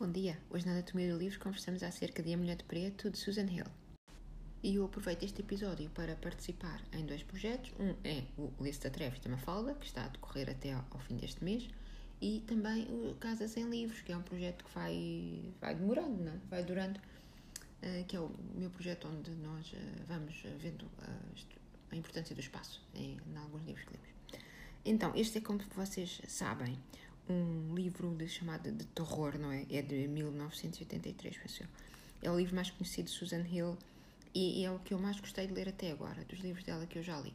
Bom dia! Hoje na Anatomia do Livro conversamos acerca de A Mulher de Preto, de Susan Hill. E eu aproveito este episódio para participar em dois projetos. Um é o Lista Trevas da Mafalda, que está a decorrer até ao fim deste mês, e também o Casas em Livros, que é um projeto que vai, vai demorando, não é? vai durando, uh, que é o meu projeto onde nós uh, vamos vendo uh, a importância do espaço em, em alguns livros que lemos. Então, este é, como vocês sabem, um livro de, chamado de terror, não é? É de 1983, penso eu. É o livro mais conhecido de Susan Hill e é o que eu mais gostei de ler até agora, dos livros dela que eu já li.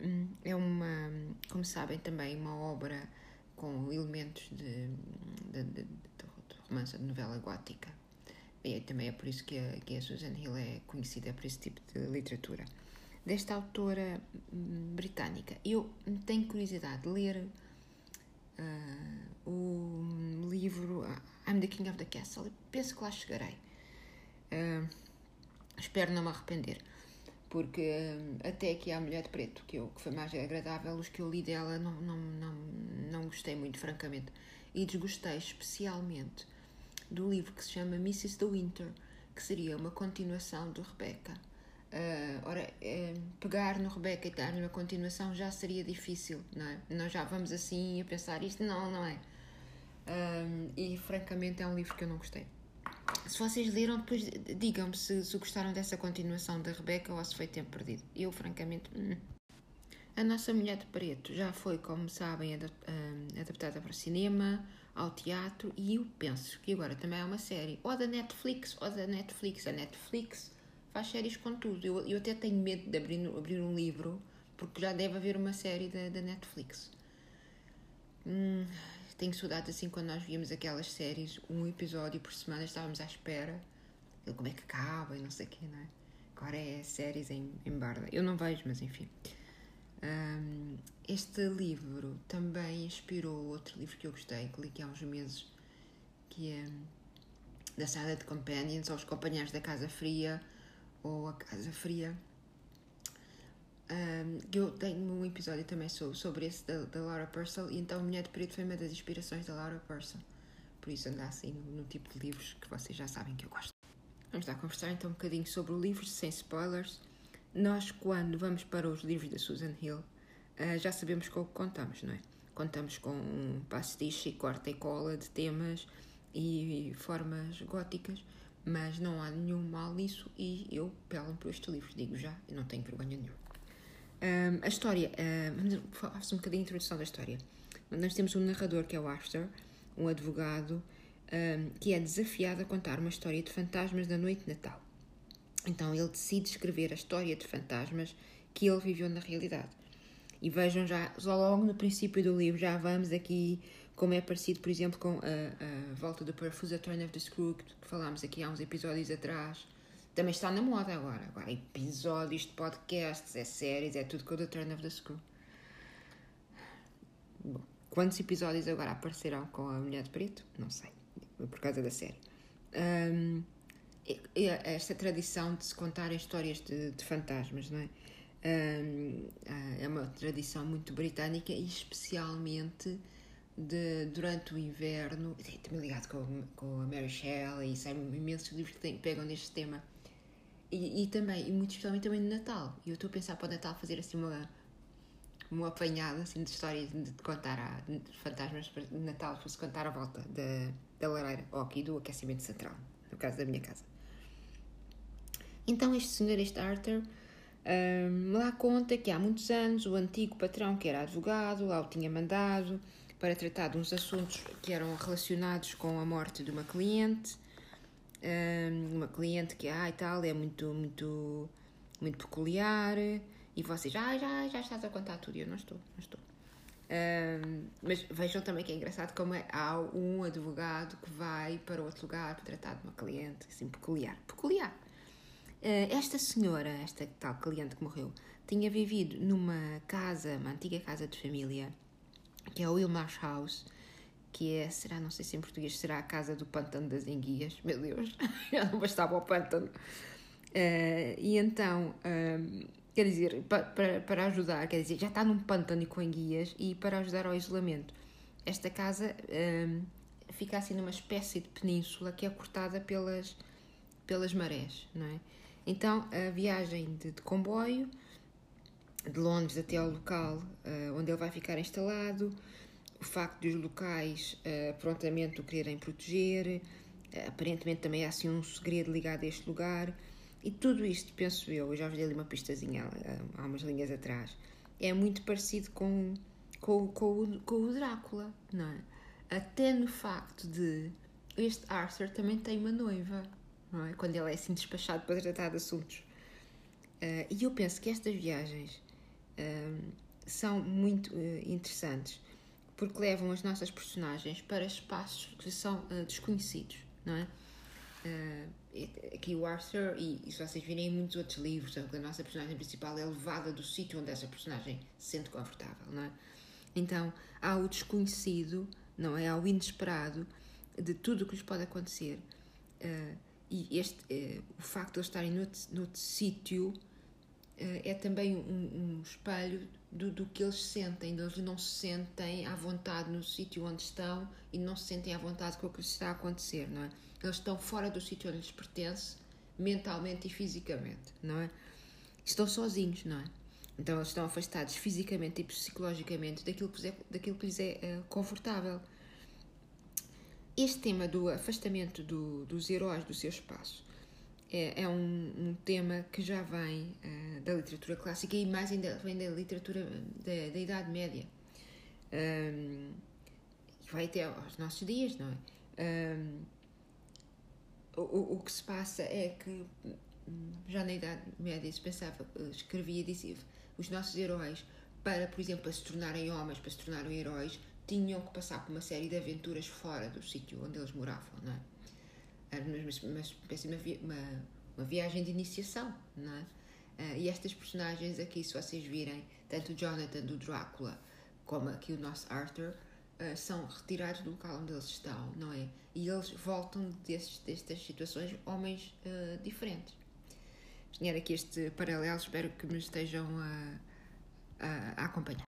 Hum, é uma, como sabem, também uma obra com elementos de, de, de, de romance, de novela gótica. E também é por isso que a, que a Susan Hill é conhecida por esse tipo de literatura. Desta autora hum, britânica. Eu tenho curiosidade de ler uh, o livro I'm the King of the Castle. Penso que lá chegarei. Uh, espero não me arrepender, porque até aqui a Mulher de Preto, que, eu, que foi mais agradável, os que eu li dela não, não, não, não gostei muito, francamente. E desgostei especialmente do livro que se chama Mrs. the Winter, que seria uma continuação de Rebecca. Uh, ora, uh, pegar no Rebeca e dar-lhe uma continuação já seria difícil, não é? Nós já vamos assim a pensar isto, não, não é? Uh, e francamente é um livro que eu não gostei. Se vocês leram, depois digam-me se, se, gostaram dessa continuação da Rebeca ou se foi tempo perdido. Eu, francamente. Hum. A Nossa Mulher de Preto já foi, como sabem, adaptada para cinema, ao teatro e eu penso que agora também é uma série, ou da Netflix, ou da Netflix. A Netflix faz séries com tudo. Eu, eu até tenho medo de abrir, abrir um livro, porque já deve haver uma série da, da Netflix. Hum, tenho saudade assim quando nós víamos aquelas séries, um episódio por semana, estávamos à espera. Como é que acaba e não sei o quê, não é? Agora é séries em, em barda. Eu não vejo, mas enfim. Um, este livro também inspirou outro livro que eu gostei, que li há uns meses, que é da Silent Companions, ou Os Companheiros da Casa Fria, ou A Casa Fria. Um, eu tenho um episódio também sobre, esse da, da Laura Purcell e então Mulher de Preto foi uma das inspirações da Laura Purcell. Por isso anda assim no, no, tipo de livros que vocês já sabem que eu gosto. Vamos lá conversar então um bocadinho sobre o livro, sem spoilers. Nós, quando vamos para os livros da Susan Hill, uh, já sabemos com o que contamos, não é? Contamos com um pastiche, corta e cola de temas e formas góticas, mas não há nenhum mal nisso e eu pelo por este livro, digo já, não tenho vergonha nenhuma. Um, a história, um, faço um bocadinho de introdução da história. Nós temos um narrador que é o Arthur, um advogado, um, que é desafiado a contar uma história de fantasmas da noite de Natal. Então ele decide escrever a história de fantasmas que ele viveu na realidade. E vejam já, só logo no princípio do livro, já vamos aqui como é parecido, por exemplo, com a, a volta do Perfusa Turn of the Screw, que, falámos aqui há uns episódios atrás. Também está na moda agora. Agora, episódios de podcasts, é séries, é tudo com o The Turn of the Screw. Bom, quantos episódios agora aparecerão com a Mulher de Preto? Não sei, por causa da série. Um, esta tradição de se contarem histórias de, de fantasmas, não é? Um, é uma tradição muito britânica e especialmente de, durante o inverno, também ligado com, com a Mary Shelley, e saem imensos livros que pegam neste tema. E, e, também, e muito especialmente também no Natal. E eu estou a pensar para o Natal fazer assim uma, uma apanhada assim, de histórias de, de contar a, de fantasmas de Natal, fosse contar a volta da, da lareira, ou aqui do aquecimento central, no caso da minha casa. Então este senhor, este Arthur, um, lá conta que há muitos anos o antigo patrão, que era advogado, lá o tinha mandado para tratar de uns assuntos que eram relacionados com a morte de uma cliente, uma cliente que ah, e tal é muito muito muito peculiar. E vocês ah, já já estás a contar tudo. Eu não estou não estou. Um, mas vejam também que é engraçado como é, há um advogado que vai para outro lugar para tratar de uma cliente assim peculiar. Peculiar. Uh, esta senhora esta tal cliente que morreu tinha vivido numa casa uma antiga casa de família que é o Wilmarsh House, que é, será, não sei se em português, será a casa do pântano das enguias, meu Deus, já não bastava o pântano. Uh, e então, um, ehm, quer dizer, para, para ajudar, quer dizer, já está num pântano com enguias e para ajudar ao isolamento. Esta casa um, ehm, fica assim numa espécie de península que é cortada pelas, pelas marés, não é? Então a viagem de, de comboio de Londres até ao local uh, onde ele vai ficar instalado, o facto dos locais uh, prontamente o quererem proteger, uh, aparentemente também há assim um segredo ligado a este lugar, e tudo isto, penso eu, eu já vos dei ali uma pistazinha há umas linhas atrás, é muito parecido com, com, com, o, com o Drácula, não é? Até no facto de este Arthur também tem uma noiva, não é? Quando ele é assim despachado para tratar de assuntos. Uh, e eu penso que estas viagens uh, são muito uh, interessantes porque levam as nossas personagens para espaços que são desconhecidos, não é? aqui o Arthur, e, se vocês virem em muitos outros livros, a nossa personagem principal é levada do sítio onde essa personagem se sente confortável, não é? Então há o desconhecido, não é? Há o inesperado de tudo o que lhes pode acontecer. Uh, e este, o facto de eles estarem noutro, noutro sítio é também um, um espelho do, do, que eles sentem. Eles não se sentem à vontade no sítio onde estão e não se sentem à vontade com o que lhes está a acontecer, não é? Eles estão fora do sítio onde lhes pertence, mentalmente e fisicamente, não é? Estão sozinhos, não é? Então eles estão afastados fisicamente e psicologicamente daquilo que lhes é, daquilo que lhes é uh, confortável. Este tema do afastamento do, dos heróis do seu espaço é, é um, um, tema que já vem uh, da literatura clássica e mais ainda vem da literatura da, da Idade Média. Um, vai até aos nossos dias, não é? Um, o, o que se passa é que já na Idade Média se pensava, escrevia, dizia, os nossos heróis, para, por exemplo, para se tornarem homens, para se tornarem heróis, tinham que passar por uma série de aventuras fora do sítio onde eles moravam, não é? Mas, mas, mas uma, uma, uma viagem de iniciação, não é? Uh, e estas personagens aqui, se vocês virem, tanto o Jonathan do Drácula como aqui o nosso Arthur, uh, são retirados do local onde eles estão, não é? E eles voltam desses, destas situações homens uh, diferentes. Desenhar aqui este paralelo, espero que me estejam a, a, a acompanhar.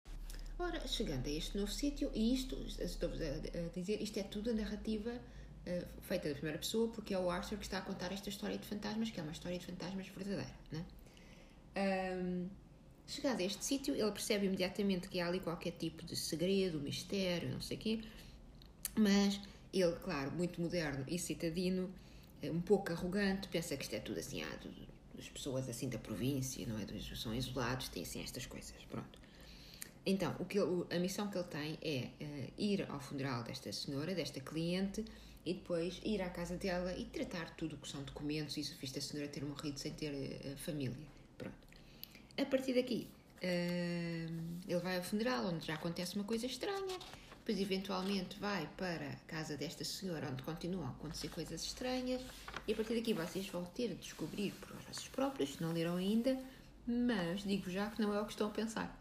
Ora, chegando a este novo sítio, e isto, estou-vos a, a, dizer, isto é tudo a narrativa uh, feita da primeira pessoa, porque é o Arthur que está a contar esta história de fantasmas, que é uma história de fantasmas verdadeira, né? Um, Chegado a este sítio, ele percebe imediatamente que há ali qualquer tipo de segredo, mistério, não sei o quê, mas ele, claro, muito moderno e citadino, eh, um pouco arrogante, pensa que isto é tudo assim, ah, das pessoas assim da província, não é? São isolados, têm assim estas coisas, pronto. Então, o que ele, a missão que ele tem é uh, ir ao funeral desta senhora, desta cliente, e depois ir à casa dela e tratar tudo o que são documentos e se fiz a senhora ter morrido sem ter uh, família. Pronto. A partir daqui, uh, ele vai ao funeral, onde já acontece uma coisa estranha. Depois, eventualmente, vai para a casa desta senhora, onde continuam a acontecer coisas estranhas. E a partir daqui, vocês vão ter de descobrir por vocês próprios, se não leram ainda. Mas digo já que não é o que estão a pensar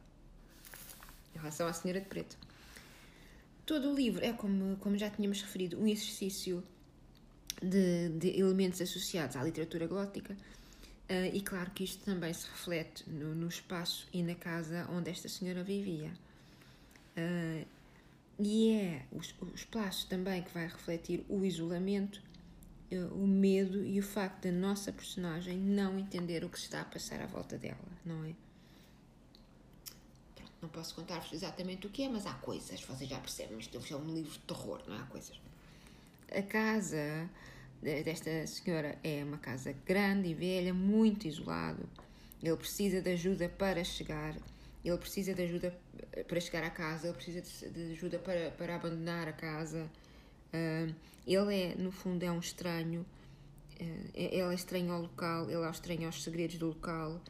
em relação à Senhora de Preto. Todo o livro é, como, como já tínhamos referido, um exercício de, de elementos associados à literatura gótica Uh, e claro que isto também se reflete no, no, espaço e na casa onde esta senhora vivia. Uh, e é o, o, espaço também que vai refletir o isolamento, uh, o medo e o facto da nossa personagem não entender o que se está a passar à volta dela, não é? Não posso contar-vos exatamente o que é, mas há coisas, vocês já percebem, isto é um livro de terror, não é? Há coisas. A casa desta senhora é uma casa grande e velha, muito isolado. Ele precisa de ajuda para chegar, ele precisa de ajuda para chegar à casa, ele precisa de ajuda para, para abandonar a casa. Ele é, no fundo, é um estranho. Uh, ele é estranho ao local, ele é estranho aos segredos do local.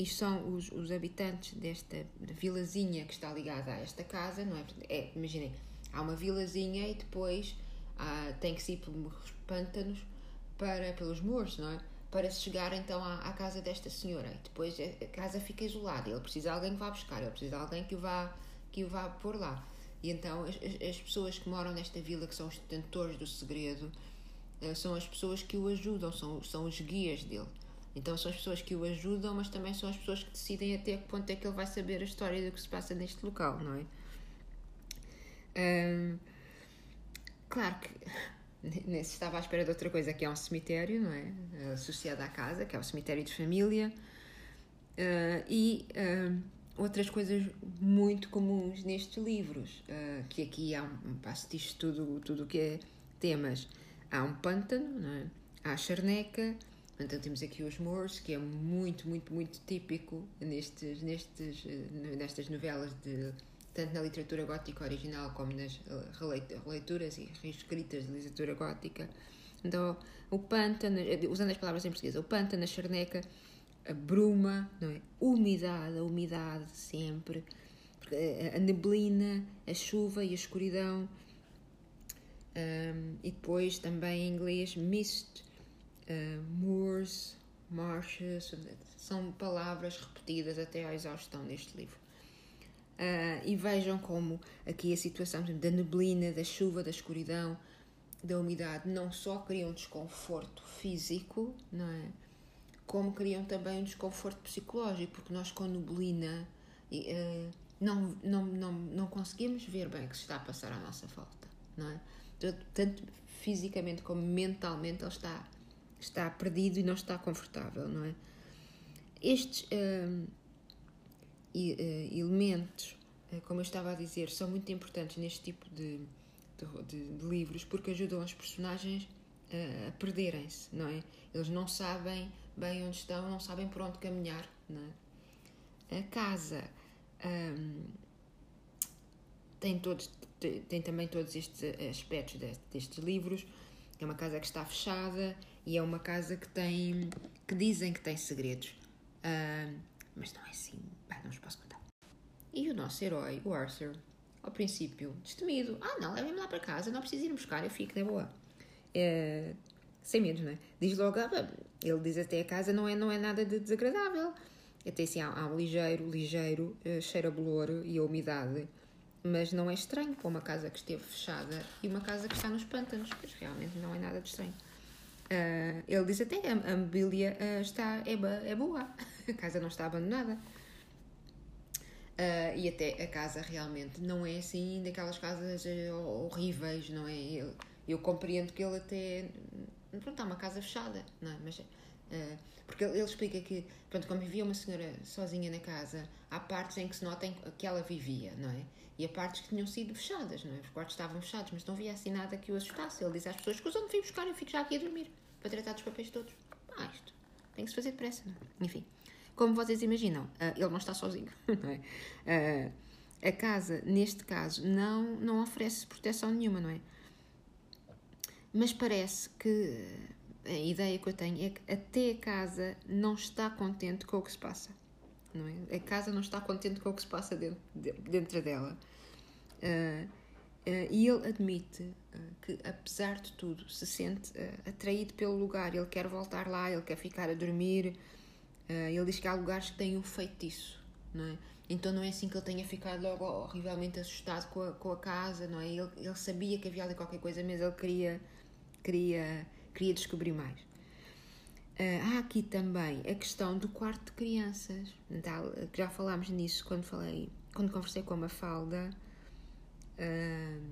E são os, os habitantes desta vilazinha que está ligada a esta casa, não é? é imaginem, há uma vilazinha e depois ah, tem que se ir pelos pântanos para, pelos muros, não é? Para se chegar então à, à, casa desta senhora. E depois a casa fica isolada. Ele precisa de alguém que vá buscar, ele precisa de alguém que o vá, que o vá pôr lá. E então as, as pessoas que moram nesta vila, que são os detentores do segredo, eh, são as pessoas que o ajudam, são, são os guias dele. Então são as pessoas que o ajudam, mas também são as pessoas que decidem até que ponto é que ele vai saber a história do que se passa neste local, não é? Um, claro que nem se estava à espera de outra coisa, que é um cemitério, não é? Associado à casa, que é o cemitério de família. Uh, e outras coisas muito comuns nestes livros, uh, que aqui há um, passo disto tudo, tudo o que é temas. Há um pântano, não é? há a charneca, então temos aqui os Moors, que é muito, muito, muito típico nestes, nestes, nestas novelas de tanto na literatura gótica original como nas releituras e reescritas de literatura gótica. Então, o pântano, usando as palavras em português, o pântano, a charneca, a bruma, não é? umidade, a umidade sempre, a neblina, a chuva e a escuridão. Um, e depois também em inglês, mist, uh, moors, marshes, são palavras repetidas até à exaustão neste livro. Uh, e vejam como aqui a situação da neblina, da chuva, da escuridão, da umidade, não só criam desconforto físico, não é? Como criam também um desconforto psicológico, porque nós com neblina uh, não, não, não, não conseguimos ver bem o que se está a passar à nossa volta, não é? Tanto fisicamente como mentalmente ele está, está perdido e não está confortável, não é? Estes. Uh, eh, elementos, eh, como eu estava a dizer, são muito importantes neste tipo de, de, de livros porque ajudam os personagens a, a perderem-se, não é? Eles não sabem bem onde estão, não sabem por onde caminhar, não é? A casa hum, tem, todos, tem também todos estes aspectos destes livros. É uma casa que está fechada e é uma casa que tem que dizem que tem segredos, hum, mas não é assim não vos posso contar. E o nosso herói, o Arthur, ao princípio, destemido. Ah, não, levem-me lá para casa, não preciso ir buscar, eu fico na boa. É, sem medo, não é? Diz logo, ah, ele diz até a casa não é, não é nada de desagradável. Até assim, há, há um ligeiro, ligeiro uh, cheiro a bolor e a umidade, mas não é estranho para uma casa que esteve fechada e uma casa que está nos pântanos, pois realmente não é nada de estranho. Uh, ele diz até a, a mobília uh, está, é, é boa, a casa não está abandonada. Uh, e até a casa realmente não é assim daquelas casas uh, horríveis, não é? Eu, eu, compreendo que ele até. Pronto, há uma casa fechada, não é? Mas, porque ele, explica que, pronto, como vivia uma senhora sozinha na casa, há partes em que se nota que ela vivia, não é? E há partes que tinham sido fechadas, não é? Os quartos estavam fechados, mas não via assim nada que o assustasse. Ele diz às pessoas: que onde vim buscar? Eu fico já aqui a dormir para tratar dos papéis todos. Ah, isto tem que se fazer depressa, não é? Enfim. Como vocês imaginam, uh, ele não está sozinho. Não é? uh, a casa, neste caso, não, não oferece proteção nenhuma, não é? Mas parece que a ideia que eu tenho é que até a casa não está contente com o que se passa. Não é? A casa não está contente com o que se passa dentro, dentro dela. Uh, uh, e ele admite uh, que, apesar de tudo, se sente atraído pelo lugar. Ele quer voltar lá, ele quer ficar a dormir, ele diz que há lugares que têm um feitiço, não é? Então não é assim que ele tenha ficado logo horrivelmente assustado com a, com a casa, não é? Ele, ele sabia que havia ali qualquer coisa, mas ele queria, queria, queria descobrir mais. Uh, há aqui também a questão do quarto de crianças. Já falámos nisso quando falei, quando conversei com a Mafalda uh,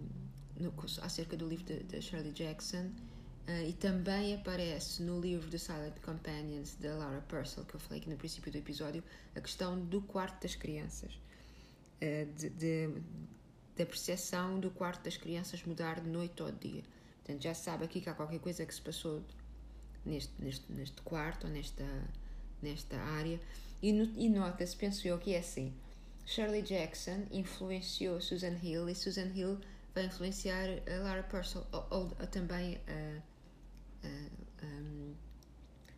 no, acerca do livro de, Shirley Jackson. Uh, e também aparece no livro The Silent Companions da Laura Purcell, que eu falei aqui no princípio do episódio, a questão do quarto das crianças, uh, de, de, da percepção do quarto das crianças mudar de noite de dia. Portanto, já sabe aqui que há qualquer coisa que se passou neste, neste, neste quarto ou nesta, nesta área. E, e nota-se, penso eu, que é assim: Shirley Jackson influenciou Susan Hill e Susan Hill vai influenciar a Laura Purcell, ou, ou, ou também a um,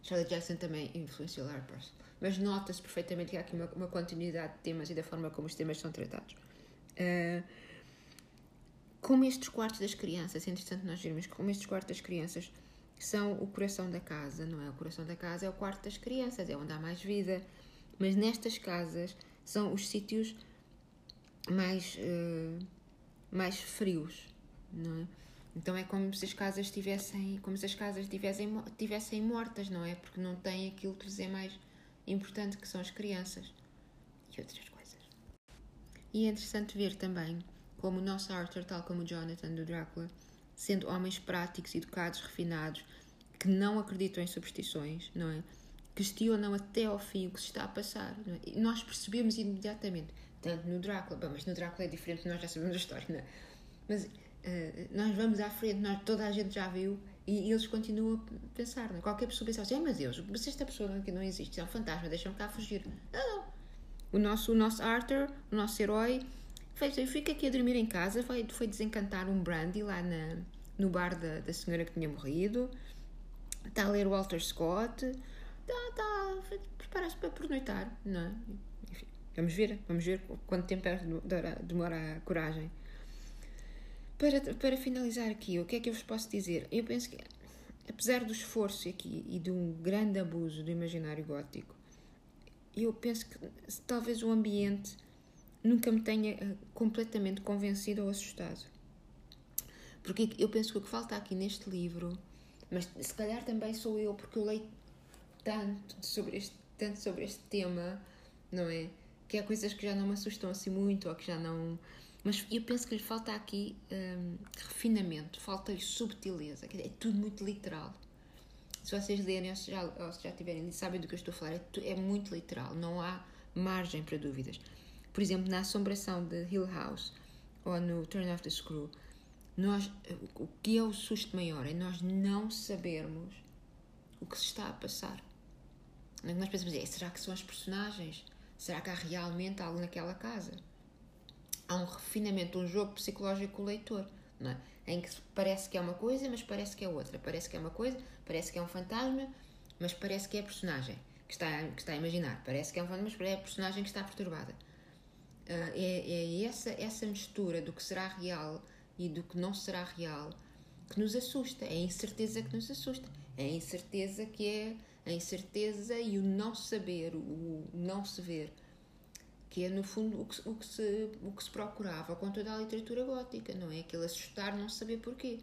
Charlie Jackson também influenciou Lara Purcell. Mas nota-se perfeitamente que há aqui uma, uma, continuidade de temas e da forma como os temas são tratados. Uh, como estes quartos das crianças, é interessante nós vermos como estes quartos das crianças são o coração da casa, não é? O coração da casa é o quarto das crianças, é onde há mais vida. Mas nestas casas são os sítios mais, uh, mais frios, não é? Então é como se as casas estivessem, como se as casas tivessem, tivessem mortas, não é? Porque não têm aquilo que lhes é mais importante, que são as crianças e outras coisas. E é interessante ver também como o nosso Arthur, tal como Jonathan do Drácula, sendo homens práticos, educados, refinados, que não acreditam em superstições, não é? Questionam até ao fim o que se está a passar. Não é? Nós percebemos imediatamente, tanto no Drácula, bom, mas no Drácula é diferente, nós já sabemos a história, não é? Mas uh, nós vamos à frente, nós, toda a gente já viu e eles continuam a pensar, não é? Qualquer pessoa pensa assim, ai meu Deus, mas esta pessoa aqui não existe, é um fantasma, deixa-me cá fugir. Não, não. O nosso, o nosso Arthur, o nosso herói, fez, fica aqui a dormir em casa, foi, foi desencantar um brandy lá na, no bar da, da senhora que tinha morrido, está a ler Walter Scott, está, está, prepara-se para pernoitar, não é? Enfim, vamos ver, vamos ver quanto tempo é demora a coragem. Para, para finalizar aqui, o que é que eu vos posso dizer? Eu penso que, apesar do esforço aqui e de um grande abuso do imaginário gótico, eu penso que talvez o ambiente nunca me tenha eh, completamente convencido ou assustado. Porque eu penso que o que falta aqui neste livro, mas se calhar também sou eu, porque eu leio tanto sobre este, tanto sobre este tema, não é? Que há coisas que já não me assustam assim muito, ou que já não. Mas eu penso que lhe falta aqui hum, refinamento, falta-lhe subtileza, é tudo muito literal. Se vocês lerem ou se já, ou se já tiverem sabem do que eu estou a falar, é, é muito literal, não há margem para dúvidas. Por exemplo, na Assombração de Hill House ou no Turn Off the Screw, nós, o que é o susto maior é nós não sabermos o que se está a passar. Nós pensamos, é, será que são as personagens? Será que há realmente algo naquela casa? Há um refinamento, um jogo psicológico com o leitor, não é? em que parece que é uma coisa, mas parece que é outra. Parece que é uma coisa, parece que é um fantasma, mas parece que é a personagem que está, que está a imaginar. Parece que é um fantasma, mas é a personagem que está perturbada. Uh, é, é essa, essa mistura do que será real e do que não será real que nos assusta. É a incerteza que nos assusta. É a incerteza que é a incerteza e o não saber, o não se ver que é no fundo o que, o que, se, o que se procurava com toda a literatura gótica, não é? Aquele assustar, não saber porquê.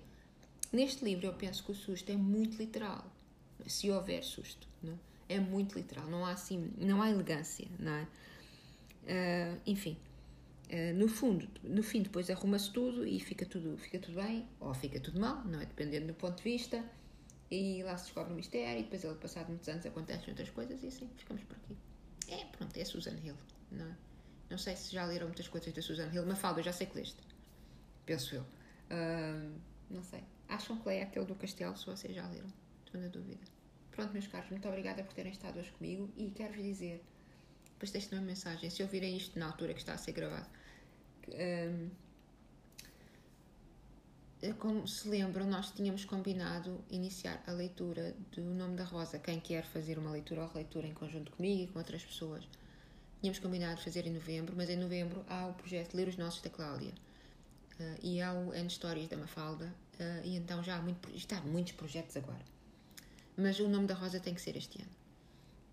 Neste livro eu penso que o susto é muito literal, se houver susto, não é? é muito literal, não há assim, não há elegância, não é? Uh, enfim, uh, no fundo, no fim depois arruma-se tudo e fica tudo, fica tudo bem ou fica tudo mal, não é? Dependendo do ponto de vista. E lá se descobre o mistério e depois ele, passado muitos anos, acontecem outras coisas e assim, ficamos por aqui. É, pronto, é Susan Hill. Não, é? não sei se já leram muitas coisas da Susan Hill. Mafalda, eu já sei que leste. Penso eu. Uh, não sei. Acham que é aquele do castelo, se vocês já leram? Estou na dúvida. Pronto, meus caros, muito obrigada por terem estado hoje comigo e quero-vos dizer, depois deixem uma mensagem, se ouvirem isto na altura que está a ser gravado, um, como se lembram, nós tínhamos combinado iniciar a leitura do Nome da Rosa. Quem quer fazer uma leitura ou releitura em conjunto comigo e com outras pessoas, Tínhamos combinado fazer em novembro, mas em novembro há o projeto Ler os Nossos da Cláudia uh, e há o N Stories da Mafalda, uh, e então já há, muito, está há muitos projetos agora. Mas o nome da Rosa tem que ser este ano.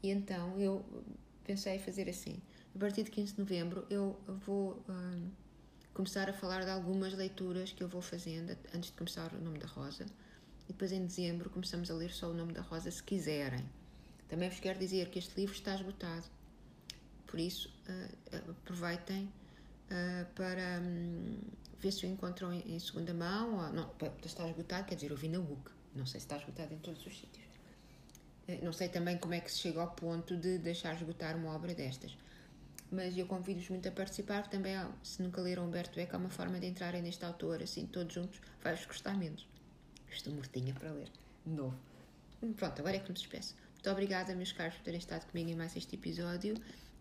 E então eu pensei fazer assim: a partir de 15 de novembro eu vou uh, começar a falar de algumas leituras que eu vou fazendo antes de começar o nome da Rosa. E depois em dezembro começamos a ler só o nome da Rosa se quiserem. Também vos quero dizer que este livro está esgotado. Por isso, uh, aproveitem uh, para um, ver se o encontram em, em, segunda mão. Ou, não, está esgotado, quer dizer, eu vi na UC. Não sei se está esgotado em todos os sítios. Uh, não sei também como é que se chega ao ponto de deixar esgotar uma obra destas. Mas eu convido-vos muito a participar, também, há, se nunca leram Humberto Eco, há uma forma de entrarem neste autor, assim, todos juntos, vai-vos gostar menos. Estou mortinha para ler, de novo. Pronto, agora é que me despeço. Muito obrigada, meus caros, por terem estado comigo em mais este episódio.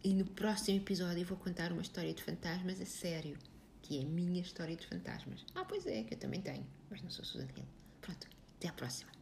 E no próximo episódio eu vou contar uma história de fantasmas a sério, que é a minha história de fantasmas. Ah, pois é, que eu também tenho, mas não sou Susan Hill. Pronto, até à próxima.